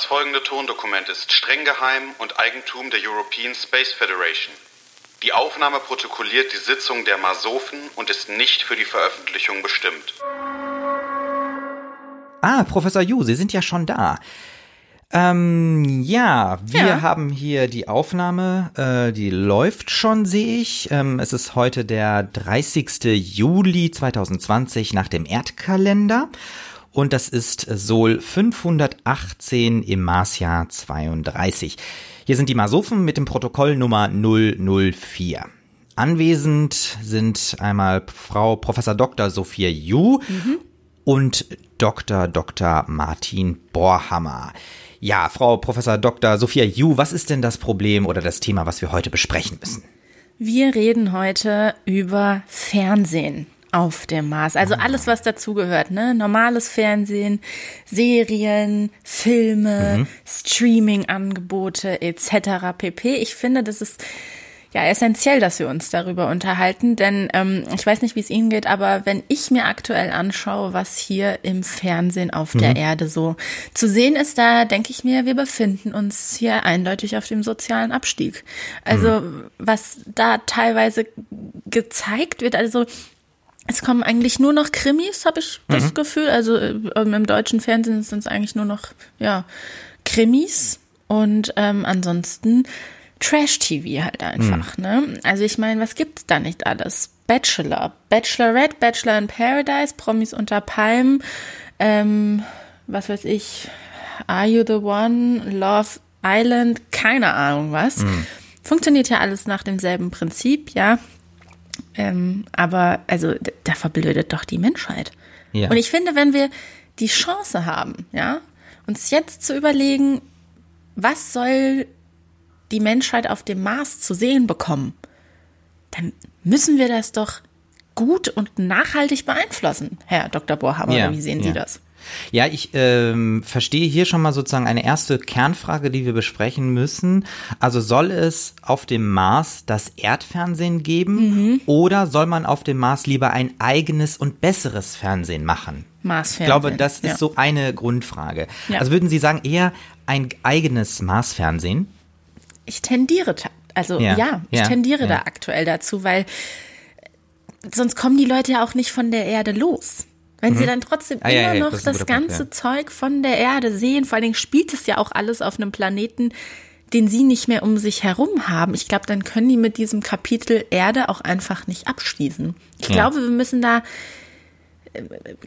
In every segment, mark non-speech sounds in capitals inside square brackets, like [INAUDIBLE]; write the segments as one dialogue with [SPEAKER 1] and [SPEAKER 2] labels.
[SPEAKER 1] Das folgende Tondokument ist streng geheim und Eigentum der European Space Federation. Die Aufnahme protokolliert die Sitzung der Masofen und ist nicht für die Veröffentlichung bestimmt.
[SPEAKER 2] Ah, Professor Yu, Sie sind ja schon da. Ähm, ja, wir
[SPEAKER 3] Ja.
[SPEAKER 2] haben hier die Aufnahme, äh, die läuft schon, sehe ich. Ähm, es ist heute der 30. Juli 2020 nach dem Erdkalender. Und das ist Sol 518 im Marsjahr 32. Hier sind die Masofen mit dem Protokoll Nummer 004. Anwesend sind einmal Frau Professor Dr. Sophia Yu und Dr. Dr. Martin Borhammer. Ja, Frau Professor Dr. Sophia Yu, was ist denn das Problem oder das Thema, was wir heute besprechen müssen?
[SPEAKER 3] Wir reden heute über Fernsehen auf dem Mars. Also alles, was dazugehört, ne? Normales Fernsehen, Serien, Filme, Streaming-Angebote etc. pp. Ich finde, das ist ja essentiell, dass wir uns darüber unterhalten, denn ähm, ich weiß nicht, wie es Ihnen geht, aber wenn ich mir aktuell anschaue, was hier im Fernsehen auf der Erde so zu sehen ist, da denke ich mir, wir befinden uns hier eindeutig auf dem sozialen Abstieg. Also was da teilweise gezeigt wird, also es kommen eigentlich nur noch Krimis, habe ich das Gefühl. Also äh, im deutschen Fernsehen sind es eigentlich nur noch ja Krimis und ähm, ansonsten Trash-TV halt einfach. Ne? Also ich meine, was gibt's da nicht alles? Bachelor, Bachelorette, Bachelor in Paradise, Promis unter Palmen, ähm, was weiß ich, Are You the One, Love Island, keine Ahnung was. Funktioniert ja alles nach demselben Prinzip, ja. Ähm, aber also da verblödet doch die Menschheit.
[SPEAKER 2] Ja.
[SPEAKER 3] Und ich finde, wenn wir die Chance haben, ja, uns jetzt zu überlegen, was soll die Menschheit auf dem Mars zu sehen bekommen, dann müssen wir das doch gut und nachhaltig beeinflussen, Herr Dr. Bohrhammer.
[SPEAKER 2] Ja,
[SPEAKER 3] wie sehen Sie
[SPEAKER 2] ja.
[SPEAKER 3] das?
[SPEAKER 2] Ja, ich ähm, verstehe hier schon mal sozusagen eine erste Kernfrage, die wir besprechen müssen. Also soll es auf dem Mars das Erdfernsehen geben oder soll man auf dem Mars lieber ein eigenes und besseres Fernsehen machen?
[SPEAKER 3] Marsfernsehen.
[SPEAKER 2] Ich glaube, das ist
[SPEAKER 3] ja.
[SPEAKER 2] so eine Grundfrage.
[SPEAKER 3] Ja.
[SPEAKER 2] Also würden Sie sagen, eher ein eigenes Marsfernsehen?
[SPEAKER 3] Ich tendiere, also
[SPEAKER 2] Ja,
[SPEAKER 3] ja, ich tendiere da aktuell dazu, weil sonst kommen die Leute ja auch nicht von der Erde los. Wenn sie dann trotzdem
[SPEAKER 2] Ah, ja,
[SPEAKER 3] immer
[SPEAKER 2] ja,
[SPEAKER 3] noch
[SPEAKER 2] das
[SPEAKER 3] das
[SPEAKER 2] guter Punkt,
[SPEAKER 3] ganze
[SPEAKER 2] ja.
[SPEAKER 3] Zeug von der Erde sehen, vor allen Dingen spielt es ja auch alles auf einem Planeten, den sie nicht mehr um sich herum haben. Ich glaube, dann können die mit diesem Kapitel Erde auch einfach nicht abschließen. Ich
[SPEAKER 2] Ja.
[SPEAKER 3] glaube, wir müssen da äh,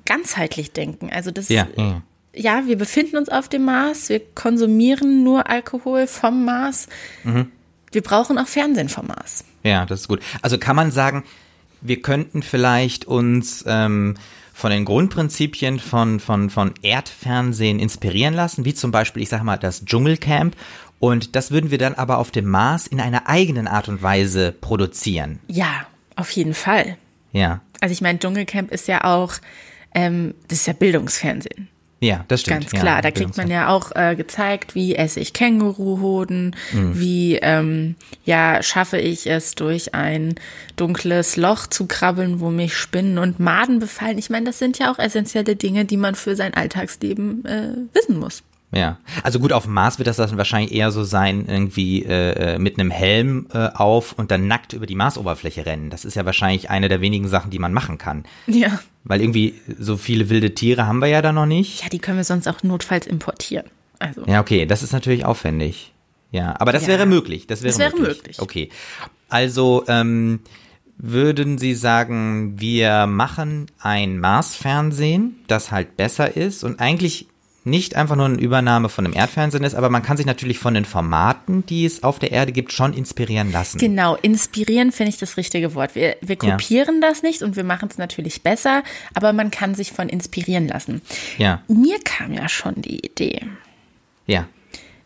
[SPEAKER 3] ganzheitlich denken. Also das,
[SPEAKER 2] Ja, ja.
[SPEAKER 3] ja, wir befinden uns auf dem Mars, wir konsumieren nur Alkohol vom Mars.
[SPEAKER 2] Mhm.
[SPEAKER 3] Wir brauchen auch Fernsehen vom Mars.
[SPEAKER 2] Ja, das ist gut. Also kann man sagen, wir könnten vielleicht uns ähm, von den Grundprinzipien von, von, von Erdfernsehen inspirieren lassen, wie zum Beispiel, ich sage mal, das Dschungelcamp. Und das würden wir dann aber auf dem Mars in einer eigenen Art und Weise produzieren.
[SPEAKER 3] Ja, auf jeden Fall.
[SPEAKER 2] Ja,
[SPEAKER 3] Also ich meine, Dschungelcamp ist ja auch, ähm, das ist ja Bildungsfernsehen.
[SPEAKER 2] Ja, das stimmt.
[SPEAKER 3] Ganz klar,
[SPEAKER 2] ja,
[SPEAKER 3] da kriegt man ja auch äh, gezeigt, wie esse ich Känguruhoden, wie ähm, ja schaffe ich es durch ein dunkles Loch zu krabbeln, wo mich Spinnen und Maden befallen. Ich meine, das sind ja auch essentielle Dinge, die man für sein Alltagsleben äh, wissen muss.
[SPEAKER 2] Ja, also gut, auf dem Mars wird das dann wahrscheinlich eher so sein, irgendwie äh, äh, mit einem Helm äh, auf und dann nackt über die Marsoberfläche rennen. Das ist ja wahrscheinlich eine der wenigen Sachen, die man machen kann.
[SPEAKER 3] Ja.
[SPEAKER 2] Weil irgendwie so viele wilde Tiere haben wir ja da noch nicht.
[SPEAKER 3] Ja, die können wir sonst auch notfalls importieren. Also
[SPEAKER 2] Ja, okay, das ist natürlich aufwendig. Ja, aber das
[SPEAKER 3] Ja.
[SPEAKER 2] wäre möglich. Das wäre,
[SPEAKER 3] Das wäre
[SPEAKER 2] möglich.
[SPEAKER 3] möglich.
[SPEAKER 2] Okay. Also, ähm, würden Sie sagen, wir machen ein Mars-Fernsehen, das halt besser ist und eigentlich nicht einfach nur eine Übernahme von einem Erdfernsehen ist, aber man kann sich natürlich von den Formaten, die es auf der Erde gibt, schon inspirieren lassen.
[SPEAKER 3] Genau, inspirieren finde ich das richtige Wort. Wir, wir
[SPEAKER 2] Ja.
[SPEAKER 3] kopieren das nicht und wir machen es natürlich besser, aber man kann sich von inspirieren lassen.
[SPEAKER 2] Ja,
[SPEAKER 3] Mir kam ja schon die Idee.
[SPEAKER 2] ja.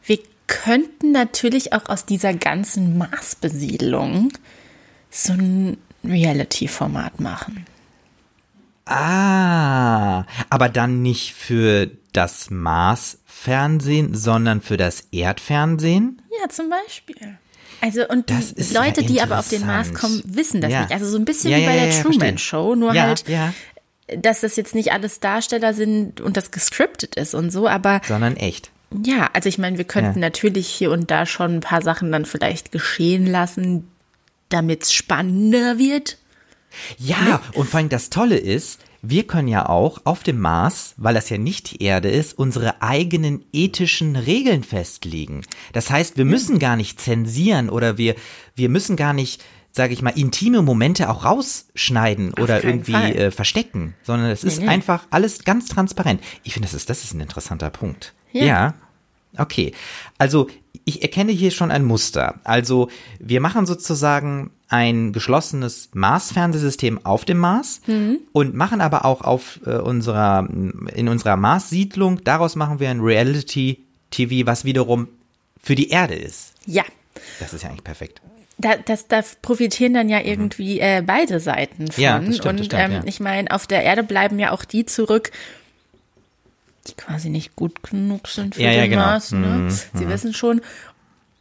[SPEAKER 3] Wir könnten natürlich auch aus dieser ganzen Marsbesiedlung so ein Reality-Format machen.
[SPEAKER 2] Ah, aber dann nicht für das Mars-Fernsehen, sondern für das Erdfernsehen?
[SPEAKER 3] Ja, zum Beispiel. Also und die
[SPEAKER 2] ist ja
[SPEAKER 3] Leute, die aber auf den Mars kommen, wissen das
[SPEAKER 2] Ja.
[SPEAKER 3] nicht. Also so ein bisschen
[SPEAKER 2] Ja,
[SPEAKER 3] wie bei der Truman. Show, nur halt, dass das jetzt nicht alles Darsteller sind und das gescriptet ist und so, aber
[SPEAKER 2] Sondern echt.
[SPEAKER 3] Ja, also ich meine, wir könnten natürlich hier und da schon ein paar Sachen dann vielleicht geschehen lassen, damit es spannender wird.
[SPEAKER 2] Ja, und vor allem das Tolle ist, wir können ja auch auf dem Mars, weil das ja nicht die Erde ist, unsere eigenen ethischen Regeln festlegen. Das heißt, wir müssen gar nicht zensieren oder wir, wir müssen gar nicht, sage ich mal, intime Momente auch rausschneiden oder
[SPEAKER 3] keinen
[SPEAKER 2] irgendwie äh, verstecken, sondern es ist
[SPEAKER 3] nee.
[SPEAKER 2] einfach alles ganz transparent. Ich finde, das ist, das ist ein interessanter Punkt.
[SPEAKER 3] Ja.
[SPEAKER 2] ja. Okay, also ich erkenne hier schon ein Muster. Also wir machen sozusagen ein geschlossenes Mars-Fernsehsystem auf dem Mars und machen aber auch auf äh, unserer in unserer Mars-Siedlung daraus machen wir ein Reality-TV, was wiederum für die Erde ist.
[SPEAKER 3] Ja.
[SPEAKER 2] Das ist ja eigentlich perfekt.
[SPEAKER 3] Da, das, da profitieren dann ja irgendwie äh, beide Seiten von.
[SPEAKER 2] Mhm. Ja, das stimmt,
[SPEAKER 3] und
[SPEAKER 2] das stimmt,
[SPEAKER 3] ähm,
[SPEAKER 2] ja.
[SPEAKER 3] ich meine, auf der Erde bleiben ja auch die zurück, die quasi nicht gut genug sind für
[SPEAKER 2] Ja, ja,
[SPEAKER 3] den
[SPEAKER 2] genau.
[SPEAKER 3] Mars. Ne? Sie wissen schon.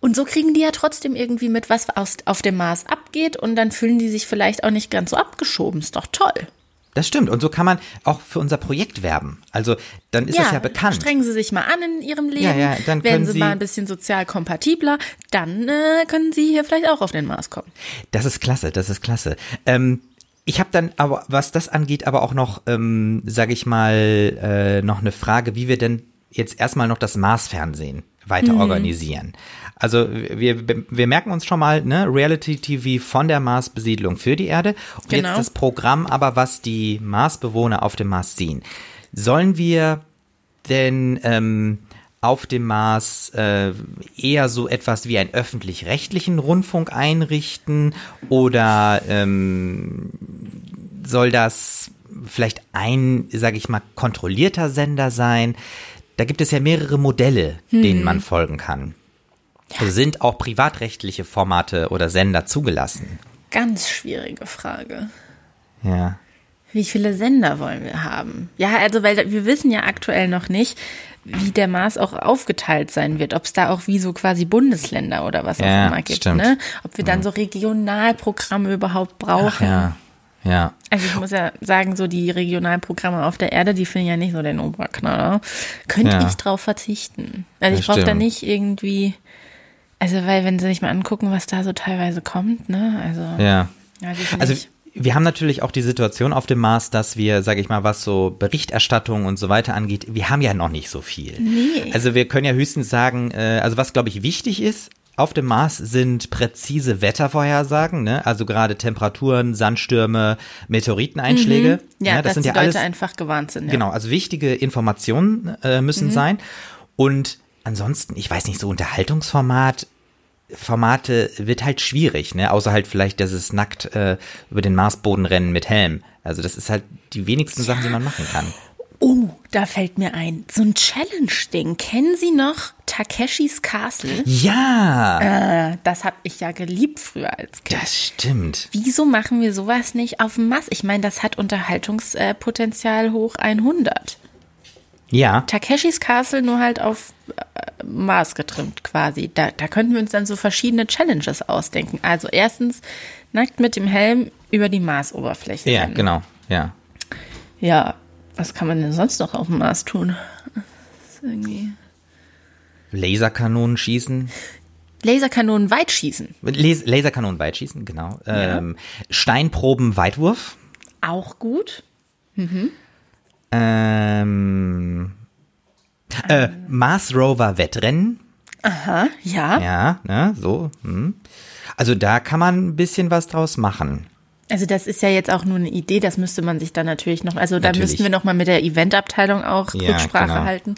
[SPEAKER 3] Und so kriegen die ja trotzdem irgendwie mit, was aus, auf dem Mars abgeht und dann fühlen die sich vielleicht auch nicht ganz so abgeschoben. Ist doch toll.
[SPEAKER 2] Das stimmt. Und so kann man auch für unser Projekt werben. Also dann ist es ja bekannt.
[SPEAKER 3] Strengen Sie sich mal an in Ihrem Leben.
[SPEAKER 2] Ja, ja, dann
[SPEAKER 3] werden Sie,
[SPEAKER 2] Sie-
[SPEAKER 3] mal ein bisschen sozial kompatibler. Dann äh, können Sie hier vielleicht auch auf den Mars kommen.
[SPEAKER 2] Das ist klasse, das ist klasse. Ähm, ich habe dann aber, was das angeht, aber auch noch, ähm, sage ich mal, äh, noch eine Frage, wie wir denn jetzt erstmal noch das Mars-Fernsehen weiter
[SPEAKER 3] Mhm.
[SPEAKER 2] organisieren. Also wir, wir merken uns schon mal, ne, Reality-TV von der Mars-Besiedlung für die Erde. Und
[SPEAKER 3] Genau.
[SPEAKER 2] jetzt das Programm aber, was die Mars-Bewohner auf dem Mars sehen. Sollen wir denn ähm, auf dem Mars äh, eher so etwas wie einen öffentlich-rechtlichen Rundfunk einrichten oder ähm, soll das vielleicht ein, sage ich mal, kontrollierter Sender sein? Da gibt es ja mehrere Modelle, denen man folgen kann. Also sind auch privatrechtliche Formate oder Sender zugelassen?
[SPEAKER 3] Ganz schwierige Frage.
[SPEAKER 2] Ja.
[SPEAKER 3] Wie viele Sender wollen wir haben? Ja, also weil wir wissen ja aktuell noch nicht, wie der Mars auch aufgeteilt sein wird, ob es da auch wie so quasi Bundesländer oder was auch
[SPEAKER 2] Ja,
[SPEAKER 3] immer gibt,
[SPEAKER 2] stimmt.
[SPEAKER 3] ne? Ob wir dann so Regionalprogramme überhaupt brauchen.
[SPEAKER 2] Ja. Ja.
[SPEAKER 3] Also ich muss ja sagen, so die Regionalprogramme auf der Erde, die finden ja nicht so den Oberknaller. Könnte
[SPEAKER 2] Ja.
[SPEAKER 3] ich drauf verzichten. Also ich brauche da nicht irgendwie, also weil wenn sie sich mal angucken, was da so teilweise kommt, ne? Also
[SPEAKER 2] Ja. Also
[SPEAKER 3] nicht.
[SPEAKER 2] wir haben natürlich auch die Situation auf dem Mars, dass wir, sage ich mal, was so Berichterstattung und so weiter angeht, wir haben ja noch nicht so viel.
[SPEAKER 3] Nee.
[SPEAKER 2] Also wir können ja höchstens sagen, äh, also was glaube ich wichtig ist, auf dem Mars sind präzise Wettervorhersagen, ne? also gerade Temperaturen, Sandstürme, Meteoriteneinschläge.
[SPEAKER 3] Mhm. ja,
[SPEAKER 2] ne?
[SPEAKER 3] dass
[SPEAKER 2] das sind
[SPEAKER 3] die
[SPEAKER 2] ja
[SPEAKER 3] Leute
[SPEAKER 2] alles
[SPEAKER 3] einfach gewarnt sind. Ja.
[SPEAKER 2] Genau, also wichtige Informationen äh,
[SPEAKER 3] Mhm.
[SPEAKER 2] müssen sein. Und ansonsten, ich weiß nicht, so Unterhaltungsformat, Formate wird halt schwierig, ne? Außer halt vielleicht, dass es nackt äh, über den Marsboden rennen mit Helm. Also das ist halt die wenigsten Sachen, die man machen kann.
[SPEAKER 3] Da fällt mir ein, so ein Challenge-Ding. Kennen Sie noch Takeshis Castle?
[SPEAKER 2] Ja,
[SPEAKER 3] Äh, das habe ich ja geliebt früher als Kind.
[SPEAKER 2] das stimmt.
[SPEAKER 3] Wieso machen wir sowas nicht auf Mars? Ich meine, das hat Unterhaltungspotenzial hoch 100.
[SPEAKER 2] Ja,
[SPEAKER 3] Takeshis Castle nur halt auf äh, Mars getrimmt quasi. Da, da könnten wir uns dann so verschiedene Challenges ausdenken. Also erstens nackt mit dem Helm über die Marsoberfläche.
[SPEAKER 2] ja,
[SPEAKER 3] rennen.
[SPEAKER 2] genau, ja.
[SPEAKER 3] Ja, was kann man denn sonst noch auf dem Mars tun? Irgendwie
[SPEAKER 2] Laserkanonen schießen.
[SPEAKER 3] Laserkanonen weit schießen.
[SPEAKER 2] Les Laserkanonen weitschießen, genau. Ähm, Steinproben Weitwurf.
[SPEAKER 3] Auch gut.
[SPEAKER 2] Ähm, äh, Mars Rover Wettrennen.
[SPEAKER 3] Aha, ja.
[SPEAKER 2] Ja, ne, so. Hm. Also da kann man ein bisschen was draus machen.
[SPEAKER 3] Also das ist ja jetzt auch nur eine Idee, das müsste man sich dann natürlich noch, also da
[SPEAKER 2] Natürlich.
[SPEAKER 3] müssten wir noch mal mit der Eventabteilung auch
[SPEAKER 2] Ja,
[SPEAKER 3] Rücksprache
[SPEAKER 2] genau.
[SPEAKER 3] halten.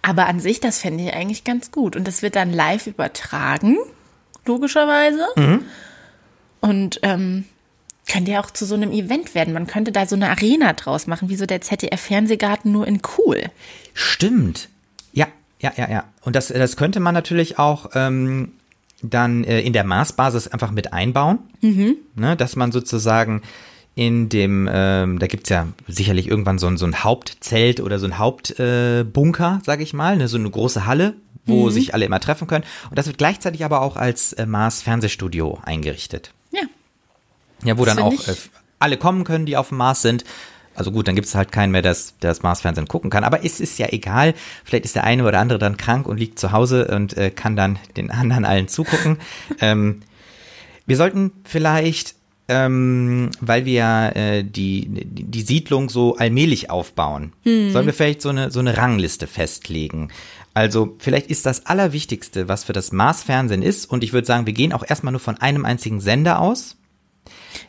[SPEAKER 3] Aber an sich, das fände ich eigentlich ganz gut. Und das wird dann live übertragen, logischerweise.
[SPEAKER 2] Mhm.
[SPEAKER 3] Und ähm, könnte ja auch zu so einem Event werden. Man könnte da so eine Arena draus machen, wie so der ZDF-Fernsehgarten nur in cool.
[SPEAKER 2] Stimmt. Ja, ja, ja, ja. Und das, das könnte man natürlich auch ähm, dann äh, in der Marsbasis einfach mit einbauen. Ne, dass man sozusagen in dem, ähm, da gibt's ja sicherlich irgendwann so ein, so ein Hauptzelt oder so ein Hauptbunker, äh, Bunker, sag ich mal, ne, so eine große Halle, wo sich alle immer treffen können. Und das wird gleichzeitig aber auch als äh, Mars-Fernsehstudio eingerichtet.
[SPEAKER 3] Ja.
[SPEAKER 2] Ja, wo
[SPEAKER 3] Das
[SPEAKER 2] dann auch äh, alle kommen können, die auf dem Mars sind. Also gut, dann gibt es halt keinen mehr, der das, der das Marsfernsehen gucken kann. Aber es ist ja egal. Vielleicht ist der eine oder andere dann krank und liegt zu Hause und äh, kann dann den anderen allen zugucken. [LAUGHS] ähm, wir sollten vielleicht, ähm, weil wir äh, die, die Siedlung so allmählich aufbauen, sollen wir vielleicht so eine, so eine Rangliste festlegen. Also vielleicht ist das Allerwichtigste, was für das Marsfernsehen ist, und ich würde sagen, wir gehen auch erstmal nur von einem einzigen Sender aus,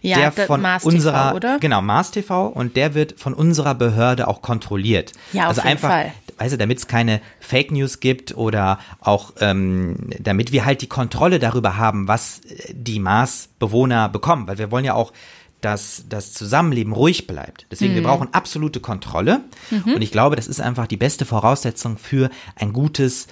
[SPEAKER 3] Ja,
[SPEAKER 2] der von
[SPEAKER 3] Mars
[SPEAKER 2] unserer,
[SPEAKER 3] TV, oder?
[SPEAKER 2] genau, Mars TV und der wird von unserer Behörde auch kontrolliert.
[SPEAKER 3] Ja, auf
[SPEAKER 2] also
[SPEAKER 3] jeden
[SPEAKER 2] einfach,
[SPEAKER 3] Fall.
[SPEAKER 2] weißt du, damit es keine Fake News gibt oder auch, ähm, damit wir halt die Kontrolle darüber haben, was äh, die Mars-Bewohner bekommen, weil wir wollen ja auch, dass das Zusammenleben ruhig bleibt. Deswegen,
[SPEAKER 3] Mhm.
[SPEAKER 2] wir brauchen absolute Kontrolle. Und ich glaube, das ist einfach die beste Voraussetzung für ein gutes,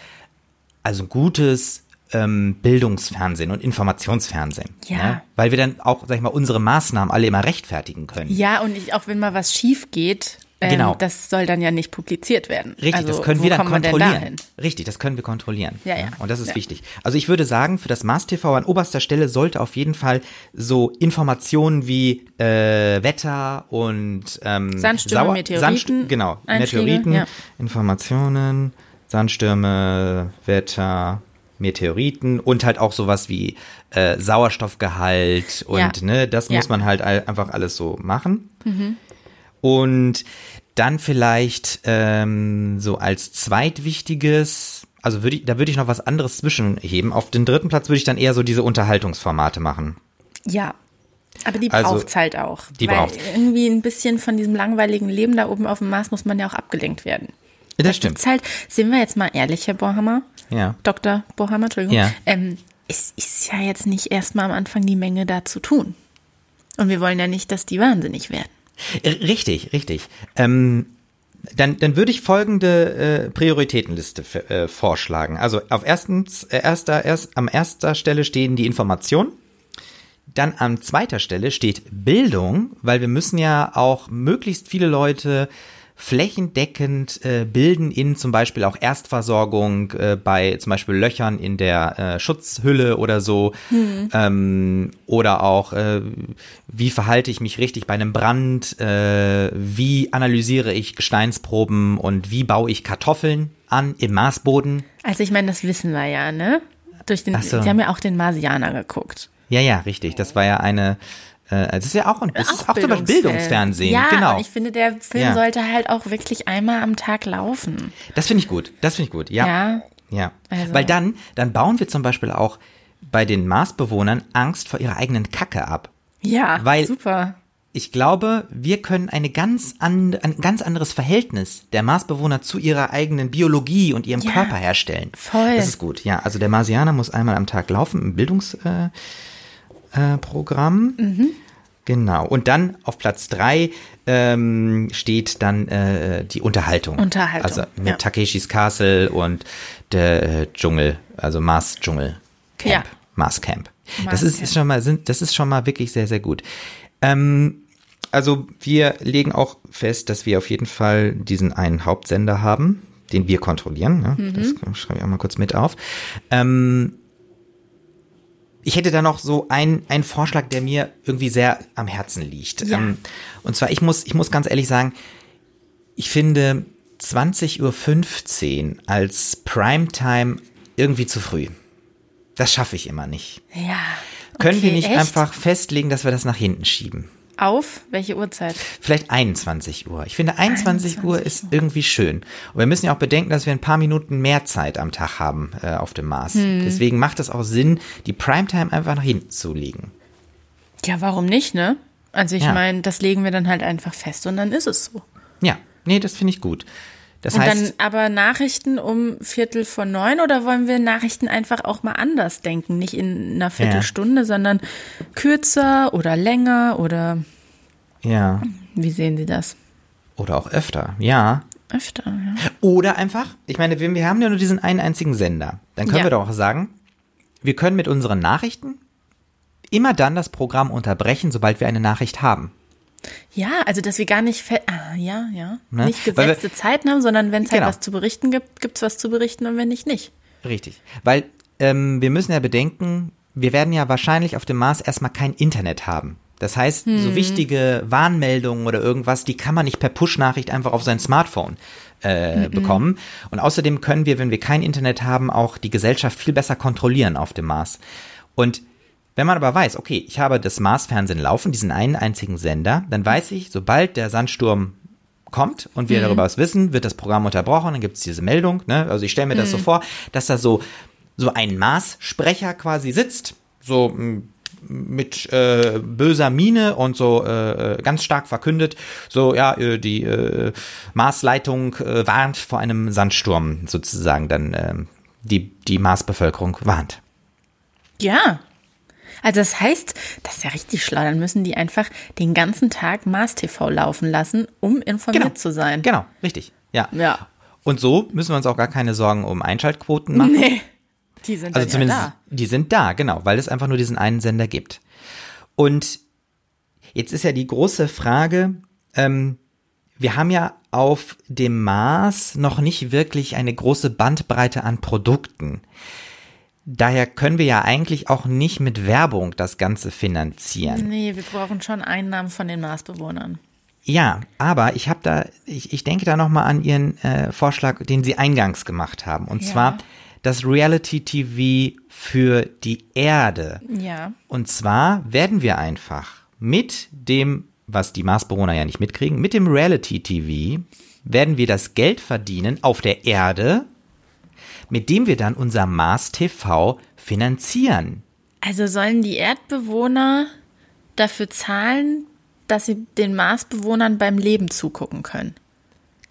[SPEAKER 2] also ein gutes ähm, Bildungsfernsehen und Informationsfernsehen.
[SPEAKER 3] Ja.
[SPEAKER 2] Weil wir dann auch, sag ich mal, unsere Maßnahmen alle immer rechtfertigen können.
[SPEAKER 3] Ja, und ich, auch wenn mal was schief geht, ähm,
[SPEAKER 2] Genau.
[SPEAKER 3] das soll dann ja nicht publiziert werden.
[SPEAKER 2] Richtig,
[SPEAKER 3] also,
[SPEAKER 2] das können wir dann kontrollieren.
[SPEAKER 3] dahin?
[SPEAKER 2] Richtig, das können wir kontrollieren.
[SPEAKER 3] Ja, ja.
[SPEAKER 2] Und das ist
[SPEAKER 3] Ja.
[SPEAKER 2] wichtig. Also ich würde sagen, für das Mars TV an oberster Stelle sollte auf jeden Fall so Informationen wie äh, Wetter und ähm,
[SPEAKER 3] Sandstürme,
[SPEAKER 2] Sauer-
[SPEAKER 3] Meteoriten,
[SPEAKER 2] Sandst- genau,
[SPEAKER 3] Einschläge,
[SPEAKER 2] Meteoriten,
[SPEAKER 3] ja.
[SPEAKER 2] Informationen, Sandstürme, Wetter, Meteoriten und halt auch sowas wie äh, Sauerstoffgehalt und
[SPEAKER 3] Ja.
[SPEAKER 2] ne, das
[SPEAKER 3] Ja.
[SPEAKER 2] muss man halt all, einfach alles so machen. Und dann vielleicht ähm, so als zweitwichtiges, also würde ich, da würde ich noch was anderes zwischenheben. Auf den dritten Platz würde ich dann eher so diese Unterhaltungsformate machen.
[SPEAKER 3] Ja. Aber die
[SPEAKER 2] Also,
[SPEAKER 3] braucht's halt auch.
[SPEAKER 2] die
[SPEAKER 3] weil
[SPEAKER 2] braucht's.
[SPEAKER 3] irgendwie ein bisschen von diesem langweiligen Leben da oben auf dem Mars muss man ja auch abgelenkt werden.
[SPEAKER 2] Das stimmt.
[SPEAKER 3] Ist halt, sind wir jetzt mal ehrlich, Herr Bohammer,
[SPEAKER 2] Ja.
[SPEAKER 3] Dr. Bohammer, Entschuldigung.
[SPEAKER 2] Ja.
[SPEAKER 3] Ähm, es ist ja jetzt nicht erstmal am Anfang die Menge da zu tun. Und wir wollen ja nicht, dass die wahnsinnig werden.
[SPEAKER 2] Richtig, richtig. Ähm, dann, dann würde ich folgende äh, Prioritätenliste äh, vorschlagen. Also auf erstens, äh, erster, erst, am erster Stelle stehen die Informationen. Dann an zweiter Stelle steht Bildung, weil wir müssen ja auch möglichst viele Leute flächendeckend äh, bilden in zum Beispiel auch Erstversorgung äh, bei zum Beispiel Löchern in der äh, Schutzhülle oder so ähm, oder auch äh, wie verhalte ich mich richtig bei einem Brand, äh, wie analysiere ich Gesteinsproben und wie baue ich Kartoffeln an im Marsboden.
[SPEAKER 3] Also ich meine, das wissen wir ja, ne? Durch den,
[SPEAKER 2] so.
[SPEAKER 3] Sie haben ja auch den Marsianer geguckt.
[SPEAKER 2] Ja, ja, richtig. Das war ja eine, äh, das ist ja auch ein, das ist auch zum Beispiel
[SPEAKER 3] Bildungsfilm.
[SPEAKER 2] Bildungsfernsehen.
[SPEAKER 3] Ja,
[SPEAKER 2] genau.
[SPEAKER 3] ich finde, der Film
[SPEAKER 2] Ja.
[SPEAKER 3] sollte halt auch wirklich einmal am Tag laufen.
[SPEAKER 2] Das finde ich gut. Das finde ich gut. Ja.
[SPEAKER 3] Ja.
[SPEAKER 2] Ja.
[SPEAKER 3] Also-
[SPEAKER 2] Weil dann, dann bauen wir zum Beispiel auch bei den Marsbewohnern Angst vor ihrer eigenen Kacke ab.
[SPEAKER 3] Ja,
[SPEAKER 2] Weil-
[SPEAKER 3] super.
[SPEAKER 2] Ich glaube, wir können eine ganz an, ein ganz anderes Verhältnis der Marsbewohner zu ihrer eigenen Biologie und ihrem
[SPEAKER 3] Ja,
[SPEAKER 2] Körper herstellen.
[SPEAKER 3] voll.
[SPEAKER 2] Das ist gut. Ja, also der Marsianer muss einmal am Tag laufen im Bildungsprogramm. Äh, Programm.
[SPEAKER 3] Mhm.
[SPEAKER 2] Genau. Und dann auf Platz drei ähm, steht dann äh, die Unterhaltung.
[SPEAKER 3] Unterhaltung,
[SPEAKER 2] Also mit
[SPEAKER 3] ja.
[SPEAKER 2] Takeshis Castle und der äh, Dschungel, also Mars Dschungel Camp.
[SPEAKER 3] Ja.
[SPEAKER 2] Mars Camp. Das
[SPEAKER 3] Mars
[SPEAKER 2] ist,
[SPEAKER 3] Camp.
[SPEAKER 2] ist schon mal, sind, das ist schon mal wirklich sehr, sehr gut. Ähm, also wir legen auch fest, dass wir auf jeden Fall diesen einen Hauptsender haben, den wir kontrollieren. Ne?
[SPEAKER 3] Mhm.
[SPEAKER 2] Das schreibe ich auch mal kurz mit auf. Ähm, ich hätte da noch so einen, einen Vorschlag, der mir irgendwie sehr am Herzen liegt.
[SPEAKER 3] Ja.
[SPEAKER 2] Ähm, und zwar, ich muss, ich muss ganz ehrlich sagen, ich finde 20.15 Uhr als Primetime irgendwie zu früh. Das schaffe ich immer nicht.
[SPEAKER 3] Ja.
[SPEAKER 2] Können
[SPEAKER 3] Okay,
[SPEAKER 2] wir nicht
[SPEAKER 3] echt?
[SPEAKER 2] einfach festlegen, dass wir das nach hinten schieben?
[SPEAKER 3] Auf welche Uhrzeit?
[SPEAKER 2] Vielleicht 21 Uhr. Ich finde 21, Uhr ist irgendwie schön. Und wir müssen ja auch bedenken, dass wir ein paar Minuten mehr Zeit am Tag haben äh, auf dem Mars.
[SPEAKER 3] Hm.
[SPEAKER 2] Deswegen macht es auch Sinn, die Primetime einfach nach hinten zu legen.
[SPEAKER 3] Ja, warum nicht, ne? Also ich
[SPEAKER 2] Ja.
[SPEAKER 3] meine, das legen wir dann halt einfach fest und dann ist es so.
[SPEAKER 2] Ja, nee, das finde ich gut. Das
[SPEAKER 3] Und
[SPEAKER 2] heißt,
[SPEAKER 3] dann aber Nachrichten um Viertel vor neun oder wollen wir Nachrichten einfach auch mal anders denken? Nicht in einer Viertelstunde, sondern kürzer oder länger oder
[SPEAKER 2] ja,
[SPEAKER 3] wie sehen Sie das?
[SPEAKER 2] oder auch öfter, ja.
[SPEAKER 3] Öfter, ja.
[SPEAKER 2] Oder einfach, ich meine, wir, wir haben ja nur diesen einen einzigen Sender. Dann können
[SPEAKER 3] Ja.
[SPEAKER 2] wir doch auch sagen, wir können mit unseren Nachrichten immer dann das Programm unterbrechen, sobald wir eine Nachricht haben.
[SPEAKER 3] Ja, also dass wir gar nicht, ah, ja, ja,
[SPEAKER 2] Ne?
[SPEAKER 3] nicht
[SPEAKER 2] Weil wir-
[SPEAKER 3] gesetzte Zeiten haben, sondern wenn es halt
[SPEAKER 2] Genau.
[SPEAKER 3] was zu berichten gibt, gibt's was zu berichten und wenn nicht, nicht.
[SPEAKER 2] Richtig. Weil ähm, wir müssen ja bedenken, wir werden ja wahrscheinlich auf dem Mars erstmal kein Internet haben. Das heißt, so wichtige Warnmeldungen oder irgendwas, die kann man nicht per Push-Nachricht einfach auf sein Smartphone äh, bekommen. Und außerdem können wir, wenn wir kein Internet haben, auch die Gesellschaft viel besser kontrollieren auf dem Mars. Und wenn man aber weiß, okay, ich habe das Mars-Fernsehen laufen, diesen einen einzigen Sender, dann weiß ich, sobald der Sandsturm kommt und wir darüber was wissen, wird das Programm unterbrochen, dann gibt es diese Meldung. Ne? Also ich stelle mir das so vor, dass da so, so ein Mars-Sprecher quasi sitzt, so mit äh, böser Miene und so äh, äh, ganz stark verkündet, so ja, äh, die äh, Marsleitung äh, warnt vor einem Sandsturm sozusagen dann äh, die, die Marsbevölkerung warnt.
[SPEAKER 3] Ja. Also das heißt, das ist ja richtig schlau. Dann müssen die einfach den ganzen Tag Mars TV laufen lassen, um informiert zu sein.
[SPEAKER 2] Genau, richtig. Ja.
[SPEAKER 3] Ja.
[SPEAKER 2] Und so müssen wir uns auch gar keine Sorgen um Einschaltquoten machen.
[SPEAKER 3] Nee. Die sind
[SPEAKER 2] Also zumindest,
[SPEAKER 3] ja
[SPEAKER 2] die sind da, genau, weil es einfach nur diesen einen Sender gibt. Und jetzt ist ja die große Frage, ähm, wir haben ja auf dem Mars noch nicht wirklich eine große Bandbreite an Produkten. Daher können wir ja eigentlich auch nicht mit Werbung das Ganze finanzieren.
[SPEAKER 3] Nee, wir brauchen schon Einnahmen von den Marsbewohnern.
[SPEAKER 2] Ja, aber ich habe da, ich, ich denke da nochmal an Ihren äh, Vorschlag, den Sie eingangs gemacht haben. Und
[SPEAKER 3] Ja.
[SPEAKER 2] zwar das Reality-TV für die Erde.
[SPEAKER 3] Ja.
[SPEAKER 2] Und zwar werden wir einfach mit dem, was die Marsbewohner ja nicht mitkriegen, mit dem Reality-TV werden wir das Geld verdienen auf der Erde, mit dem wir dann unser Mars-TV finanzieren.
[SPEAKER 3] Also sollen die Erdbewohner dafür zahlen, dass sie den Marsbewohnern beim Leben zugucken können?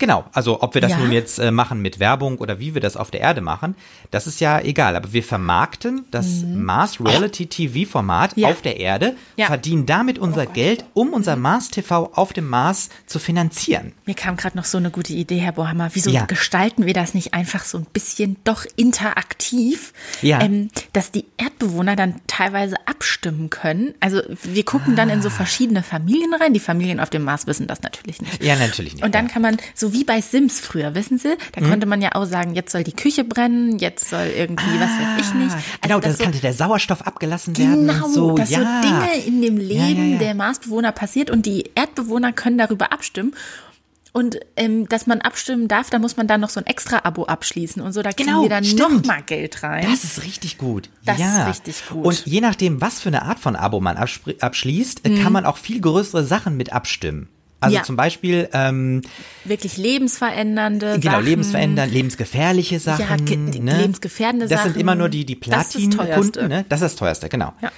[SPEAKER 2] Genau, also ob wir das
[SPEAKER 3] Ja.
[SPEAKER 2] nun jetzt äh, machen mit Werbung oder wie wir das auf der Erde machen, das ist ja egal. Aber wir vermarkten das Mars Reality TV Format
[SPEAKER 3] Mhm. Ja.
[SPEAKER 2] auf der Erde,
[SPEAKER 3] Ja.
[SPEAKER 2] verdienen damit unser Geld, um unser Mars TV auf dem Mars zu finanzieren.
[SPEAKER 3] Mir kam gerade noch so eine gute Idee, Herr Bohammer. Wieso gestalten wir das nicht einfach so ein bisschen doch interaktiv, ähm, dass die Erdbewohner dann teilweise abstimmen können? Also wir gucken dann
[SPEAKER 2] Ah.
[SPEAKER 3] in so verschiedene Familien rein. Die Familien auf dem Mars wissen das natürlich nicht.
[SPEAKER 2] Ja, natürlich nicht.
[SPEAKER 3] Und dann kann man, so wie bei Sims früher, wissen Sie, da
[SPEAKER 2] Mhm.
[SPEAKER 3] konnte man ja auch sagen, jetzt soll die Küche brennen, jetzt soll irgendwie, was weiß ich nicht. Also
[SPEAKER 2] genau,
[SPEAKER 3] das
[SPEAKER 2] da
[SPEAKER 3] so-
[SPEAKER 2] kann der Sauerstoff abgelassen werden.
[SPEAKER 3] Genau,
[SPEAKER 2] so.
[SPEAKER 3] dass
[SPEAKER 2] ja.
[SPEAKER 3] so Dinge in dem Leben
[SPEAKER 2] ja, ja.
[SPEAKER 3] der Marsbewohner passiert und die Erdbewohner können darüber abstimmen. Und ähm, dass man abstimmen darf, da muss man dann noch so ein Extra-Abo abschließen und so. Da kriegen
[SPEAKER 2] Genau,
[SPEAKER 3] wir dann
[SPEAKER 2] stimmt.
[SPEAKER 3] noch mal Geld rein.
[SPEAKER 2] Das ist richtig gut.
[SPEAKER 3] Das ist
[SPEAKER 2] ja.
[SPEAKER 3] richtig gut.
[SPEAKER 2] Und je nachdem, was für eine Art von Abo man abschließt, äh, kann man auch viel größere Sachen mit abstimmen. Also
[SPEAKER 3] Mhm. Ja.
[SPEAKER 2] zum Beispiel, ähm,
[SPEAKER 3] Wirklich lebensverändernde
[SPEAKER 2] genau,
[SPEAKER 3] Sachen.
[SPEAKER 2] lebensverändern, lebensgefährliche Sachen.
[SPEAKER 3] ge-
[SPEAKER 2] ne?
[SPEAKER 3] lebensgefährdende
[SPEAKER 2] Das sind
[SPEAKER 3] Sachen.
[SPEAKER 2] immer nur die, die
[SPEAKER 3] Das das.
[SPEAKER 2] Platin-Kunden, ne? Das ist das teuerste, genau.
[SPEAKER 3] Ja.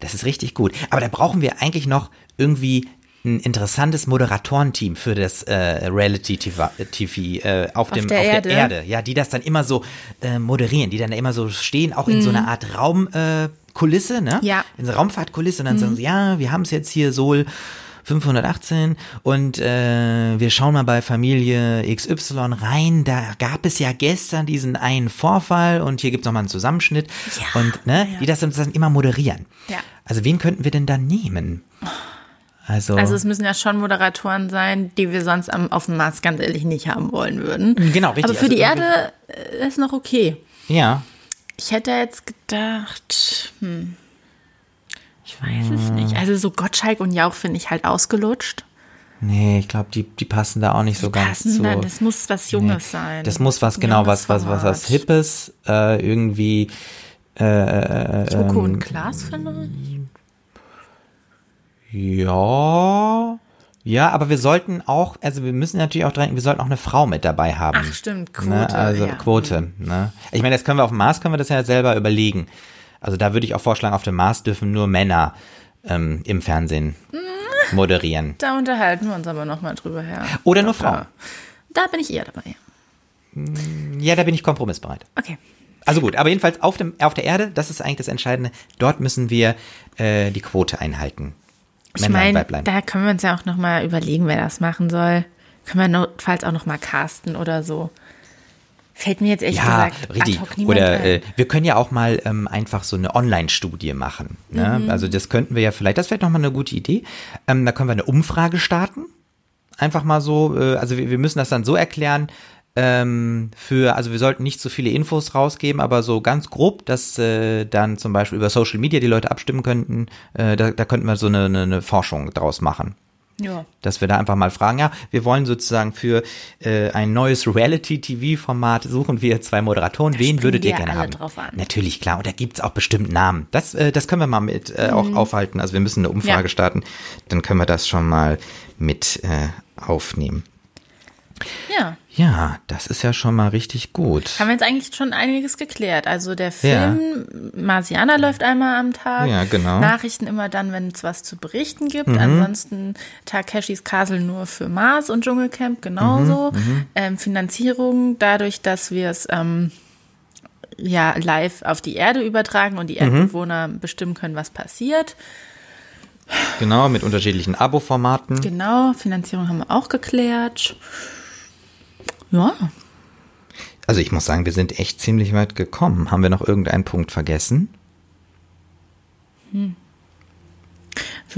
[SPEAKER 2] Das ist richtig gut. Aber da brauchen wir eigentlich noch irgendwie ein interessantes Moderatorenteam für das äh, Reality-TV TV, äh, auf, dem,
[SPEAKER 3] der
[SPEAKER 2] auf
[SPEAKER 3] Erde.
[SPEAKER 2] der Erde. Ja, die das dann immer so äh, moderieren, die dann immer so stehen, auch in so einer Art Raumkulisse, äh, ne?
[SPEAKER 3] Mhm. Ja. Mhm.
[SPEAKER 2] In so einer Raumfahrtkulisse und dann sagen sie, ja, wir haben es jetzt hier Sol 518 und äh, wir schauen mal bei Familie XY rein. Da gab es ja gestern diesen einen Vorfall und hier gibt es nochmal einen Zusammenschnitt.
[SPEAKER 3] Ja,
[SPEAKER 2] und ne,
[SPEAKER 3] ja.
[SPEAKER 2] die das dann immer moderieren.
[SPEAKER 3] Ja.
[SPEAKER 2] Also wen könnten wir denn da nehmen? Also,
[SPEAKER 3] Also es müssen ja schon Moderatoren sein, die wir sonst am, auf dem Mars ganz ehrlich nicht haben wollen würden.
[SPEAKER 2] Genau, richtig.
[SPEAKER 3] Aber für
[SPEAKER 2] Also
[SPEAKER 3] die Erde äh, ist noch okay.
[SPEAKER 2] ja.
[SPEAKER 3] Ich hätte jetzt gedacht, hm, ich weiß es nicht. Also so Gottschalk und Jauch finde ich halt ausgelutscht.
[SPEAKER 2] Nee, ich glaube, die, die passen da auch nicht so ganz
[SPEAKER 3] Passen
[SPEAKER 2] zu.
[SPEAKER 3] dann, das muss was Junges sein.
[SPEAKER 2] Das muss was, genau, was, was, was, was. Hippes, äh, irgendwie,
[SPEAKER 3] Joko
[SPEAKER 2] ähm,
[SPEAKER 3] und Klaas vielleicht?
[SPEAKER 2] ja, ja, aber wir sollten auch, also wir müssen natürlich auch dran, wir sollten auch eine Frau mit dabei haben.
[SPEAKER 3] Ach stimmt, Quote.
[SPEAKER 2] Ne? Also
[SPEAKER 3] ja.
[SPEAKER 2] Quote. Ne? Ich meine, das können wir auf dem Mars, können wir das ja selber überlegen. Also da würde ich auch vorschlagen, auf dem Mars dürfen nur Männer ähm, im Fernsehen
[SPEAKER 3] Mm.
[SPEAKER 2] moderieren.
[SPEAKER 3] Da unterhalten wir uns aber nochmal drüber her.
[SPEAKER 2] Oder nur Frauen.
[SPEAKER 3] Da bin ich eher dabei.
[SPEAKER 2] Ja, da bin ich kompromissbereit.
[SPEAKER 3] Okay.
[SPEAKER 2] Also gut, aber jedenfalls auf, dem, auf der Erde, das ist eigentlich das Entscheidende, dort müssen wir äh, die Quote einhalten.
[SPEAKER 3] Ich meine, da können wir uns ja auch nochmal überlegen, wer das machen soll. Können wir notfalls auch nochmal casten oder so. Fällt mir jetzt echt
[SPEAKER 2] Ja,
[SPEAKER 3] gesagt
[SPEAKER 2] richtig.
[SPEAKER 3] ad hoc niemand
[SPEAKER 2] Oder äh, wir können ja auch mal ähm, einfach so eine Online-Studie machen. Ne?
[SPEAKER 3] Mhm.
[SPEAKER 2] Also das könnten wir ja vielleicht, das wäre nochmal eine gute Idee. Ähm, da können wir eine Umfrage starten. Einfach mal so, äh, also wir, wir müssen das dann so erklären, ähm, für, also wir sollten nicht so viele Infos rausgeben, aber so ganz grob, dass äh, dann zum Beispiel über Social Media die Leute abstimmen könnten, äh, da, da könnten wir so eine, eine, eine Forschung draus machen.
[SPEAKER 3] Ja.
[SPEAKER 2] Dass wir da einfach mal fragen, ja, wir wollen sozusagen für äh, ein neues Reality-TV-Format suchen wir zwei Moderatoren.
[SPEAKER 3] Da
[SPEAKER 2] Wen würdet ihr gerne haben? Natürlich, klar. Und da gibt's auch bestimmt Namen. Das, äh, das können wir mal mit äh, auch aufhalten. Also wir müssen eine Umfrage
[SPEAKER 3] Mhm. Ja.
[SPEAKER 2] starten. Dann können wir das schon mal mit äh, aufnehmen.
[SPEAKER 3] Ja.
[SPEAKER 2] Ja, das ist ja schon mal richtig gut.
[SPEAKER 3] Haben wir jetzt eigentlich schon einiges geklärt. Also der Film Marsianer läuft einmal am Tag.
[SPEAKER 2] Ja, genau.
[SPEAKER 3] Nachrichten immer dann, wenn es was zu berichten gibt.
[SPEAKER 2] Mhm.
[SPEAKER 3] Ansonsten Takeshis Castle nur für Mars und Dschungelcamp genauso.
[SPEAKER 2] Mhm,
[SPEAKER 3] Ähm, Finanzierung dadurch, dass wir es ähm, ja live auf die Erde übertragen und die
[SPEAKER 2] Mhm.
[SPEAKER 3] Erdbewohner bestimmen können, was passiert.
[SPEAKER 2] Genau, mit unterschiedlichen Abo-Formaten.
[SPEAKER 3] Genau, Finanzierung haben wir auch geklärt. Ja,
[SPEAKER 2] Also ich muss sagen, wir sind echt ziemlich weit gekommen. Haben wir noch irgendeinen Punkt vergessen?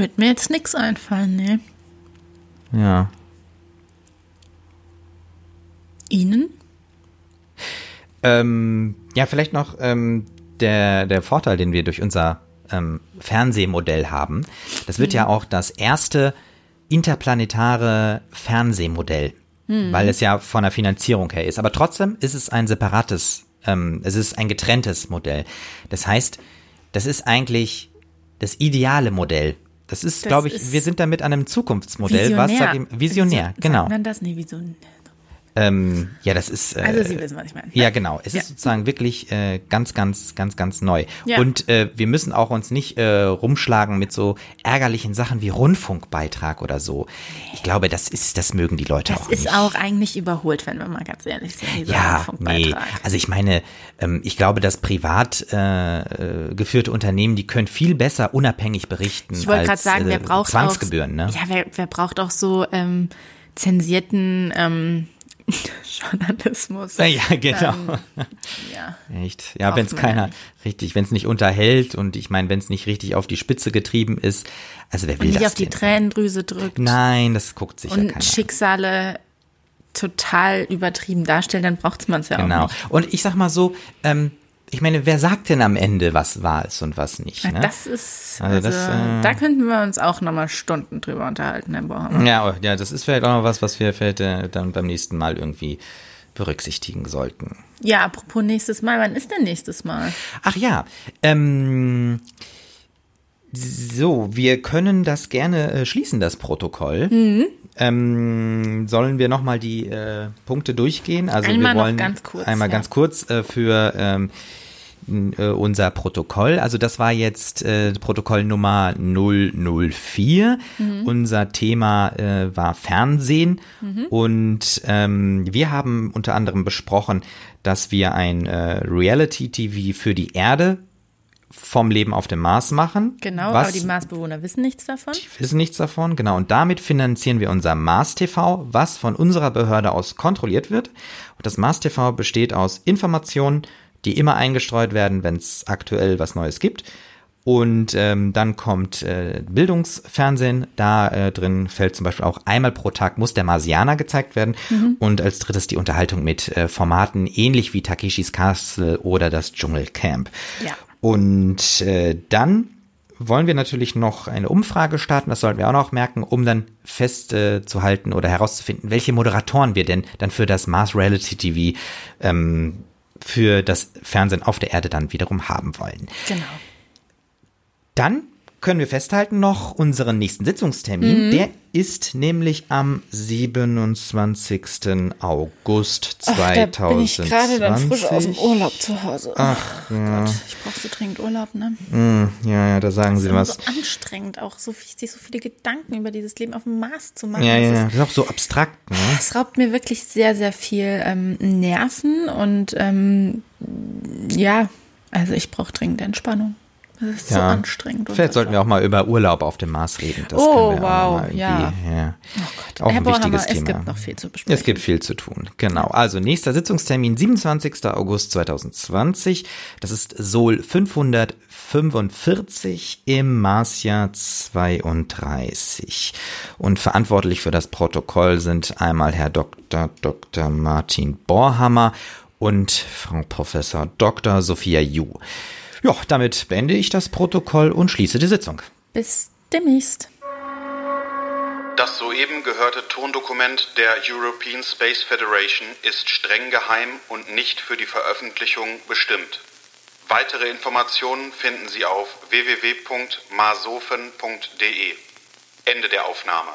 [SPEAKER 3] wird mir jetzt nichts einfallen, ne?
[SPEAKER 2] Ja.
[SPEAKER 3] Ihnen?
[SPEAKER 2] Ähm, ja, vielleicht noch ähm, der, der Vorteil, den wir durch unser ähm, Fernsehmodell haben. Das wird ja auch das erste interplanetare Fernsehmodell, weil es ja von der Finanzierung her ist. Aber trotzdem ist es ein separates, ähm, es ist ein getrenntes Modell. Das heißt, das ist eigentlich das ideale Modell. Das ist, glaube ich, wir sind damit an einem Zukunftsmodell, was sag ich, visionär,
[SPEAKER 3] Sagt
[SPEAKER 2] genau.
[SPEAKER 3] man das? Nee, visionär.
[SPEAKER 2] Ähm, ja, das ist. Äh,
[SPEAKER 3] Also Sie wissen, was ich meine.
[SPEAKER 2] Ja, genau. Es
[SPEAKER 3] Ja.
[SPEAKER 2] ist sozusagen wirklich äh, ganz, ganz, ganz, ganz neu.
[SPEAKER 3] Ja.
[SPEAKER 2] Und äh, wir müssen auch uns nicht äh, rumschlagen mit so ärgerlichen Sachen wie Rundfunkbeitrag oder so. Ich glaube, das ist, das mögen die Leute
[SPEAKER 3] Das
[SPEAKER 2] auch
[SPEAKER 3] ist
[SPEAKER 2] nicht.
[SPEAKER 3] auch eigentlich überholt, wenn wir mal ganz ehrlich sind, dieser
[SPEAKER 2] ja, nee. Also ich meine, ähm, ich glaube, dass privat äh, äh, geführte Unternehmen, die können viel besser unabhängig berichten.
[SPEAKER 3] Ich wollte gerade sagen, wer
[SPEAKER 2] äh,
[SPEAKER 3] braucht
[SPEAKER 2] Zwangsgebühren,
[SPEAKER 3] auch,
[SPEAKER 2] ne?
[SPEAKER 3] Ja, wer, wer braucht auch so ähm, zensierten ähm, [LAUGHS] Journalismus?
[SPEAKER 2] Ja, genau.
[SPEAKER 3] Ja.
[SPEAKER 2] Echt? Ja, wenn es keiner
[SPEAKER 3] ja nicht.
[SPEAKER 2] richtig, wenn es nicht unterhält und ich meine, wenn es nicht richtig auf die Spitze getrieben ist, also wer will
[SPEAKER 3] Und nicht
[SPEAKER 2] das
[SPEAKER 3] auf die
[SPEAKER 2] denn?
[SPEAKER 3] Tränendrüse drückt
[SPEAKER 2] Nein, das guckt sich ja
[SPEAKER 3] und
[SPEAKER 2] keiner. an.
[SPEAKER 3] Schicksale total übertrieben darstellen, dann braucht man es ja
[SPEAKER 2] Genau.
[SPEAKER 3] auch nicht.
[SPEAKER 2] Und ich sag mal so, ähm, ich meine, wer sagt denn am Ende, was wahr ist und was nicht?
[SPEAKER 3] Ja,
[SPEAKER 2] Ne?
[SPEAKER 3] Das ist,
[SPEAKER 2] Also
[SPEAKER 3] also,
[SPEAKER 2] das, äh,
[SPEAKER 3] da könnten wir uns auch nochmal Stunden drüber unterhalten, Herr Bohammer.
[SPEAKER 2] ja, oh, ja, das ist vielleicht auch noch was, was wir vielleicht äh, dann beim nächsten Mal irgendwie berücksichtigen sollten.
[SPEAKER 3] Ja, apropos nächstes Mal, wann ist denn nächstes Mal?
[SPEAKER 2] Ach ja, ähm, so, wir können das gerne äh, schließen, das Protokoll.
[SPEAKER 3] Mhm.
[SPEAKER 2] Ähm, sollen wir nochmal die äh, Punkte durchgehen? Also
[SPEAKER 3] Einmal
[SPEAKER 2] wir wollen
[SPEAKER 3] ganz kurz,
[SPEAKER 2] einmal
[SPEAKER 3] ja.
[SPEAKER 2] ganz kurz äh, für ähm, äh, unser Protokoll. Also das war jetzt äh, Protokoll Nummer 004.
[SPEAKER 3] Mhm.
[SPEAKER 2] Unser Thema äh, war Fernsehen
[SPEAKER 3] Mhm.
[SPEAKER 2] und ähm, wir haben unter anderem besprochen, dass wir ein äh, Reality-TV für die Erde vom Leben auf dem Mars machen.
[SPEAKER 3] Genau,
[SPEAKER 2] was
[SPEAKER 3] aber die Marsbewohner wissen nichts davon.
[SPEAKER 2] wissen nichts davon, genau. Und damit finanzieren wir unser Mars TV, was von unserer Behörde aus kontrolliert wird. Und das Mars TV besteht aus Informationen, die immer eingestreut werden, wenn es aktuell was Neues gibt. Und ähm, dann kommt äh, Bildungsfernsehen. Da äh, drin fällt zum Beispiel auch einmal pro Tag muss der Marsianer gezeigt werden. Und als drittes die Unterhaltung mit äh, Formaten ähnlich wie Takeshis Castle oder das Dschungelcamp.
[SPEAKER 3] Ja.
[SPEAKER 2] Und äh, dann wollen wir natürlich noch eine Umfrage starten, das sollten wir auch noch merken, um dann festzuhalten oder herauszufinden, welche Moderatoren wir denn dann für das Mars Reality TV ähm, für das Fernsehen auf der Erde dann wiederum haben wollen.
[SPEAKER 3] Genau.
[SPEAKER 2] Dann können wir festhalten noch unseren nächsten Sitzungstermin.
[SPEAKER 3] Mhm.
[SPEAKER 2] Der ist nämlich am 27. August 2020.
[SPEAKER 3] da bin ich gerade dann frisch aus dem Urlaub zu Hause. Ach
[SPEAKER 2] ja.
[SPEAKER 3] Gott, ich brauche so dringend Urlaub, ne?
[SPEAKER 2] Ja, ja, da sagen Sie
[SPEAKER 3] Das
[SPEAKER 2] was.
[SPEAKER 3] ist so anstrengend, auch so, sich so viele Gedanken über dieses Leben auf dem Mars zu machen.
[SPEAKER 2] Ja,
[SPEAKER 3] Das
[SPEAKER 2] ja,
[SPEAKER 3] ist-
[SPEAKER 2] das ist auch so abstrakt, ne?
[SPEAKER 3] Es raubt mir wirklich sehr, sehr viel ähm, Nerven und ähm, ja, also ich brauche dringend Entspannung. Das ist ja. so anstrengend.
[SPEAKER 2] Vielleicht sollten wir auch mal über Urlaub auf dem Mars reden.
[SPEAKER 3] Das oh, wow, ja.
[SPEAKER 2] ja. Oh Gott. Auch Herr ein wichtiges Thema.
[SPEAKER 3] Es gibt noch viel zu besprechen.
[SPEAKER 2] Es gibt viel zu tun, genau. Also nächster Sitzungstermin, 27. August 2020. Das ist Sol 545 im Marsjahr 32. Und verantwortlich für das Protokoll sind einmal Herr Dr. Dr. Martin Borhammer und Frau Professor Dr. Sophia Ju. Ja, damit beende ich das Protokoll und schließe die Sitzung.
[SPEAKER 3] Bis demnächst.
[SPEAKER 1] Das soeben gehörte Tondokument der European Space Federation ist streng geheim und nicht für die Veröffentlichung bestimmt. Weitere Informationen finden Sie auf www.masofen.de. Ende der Aufnahme.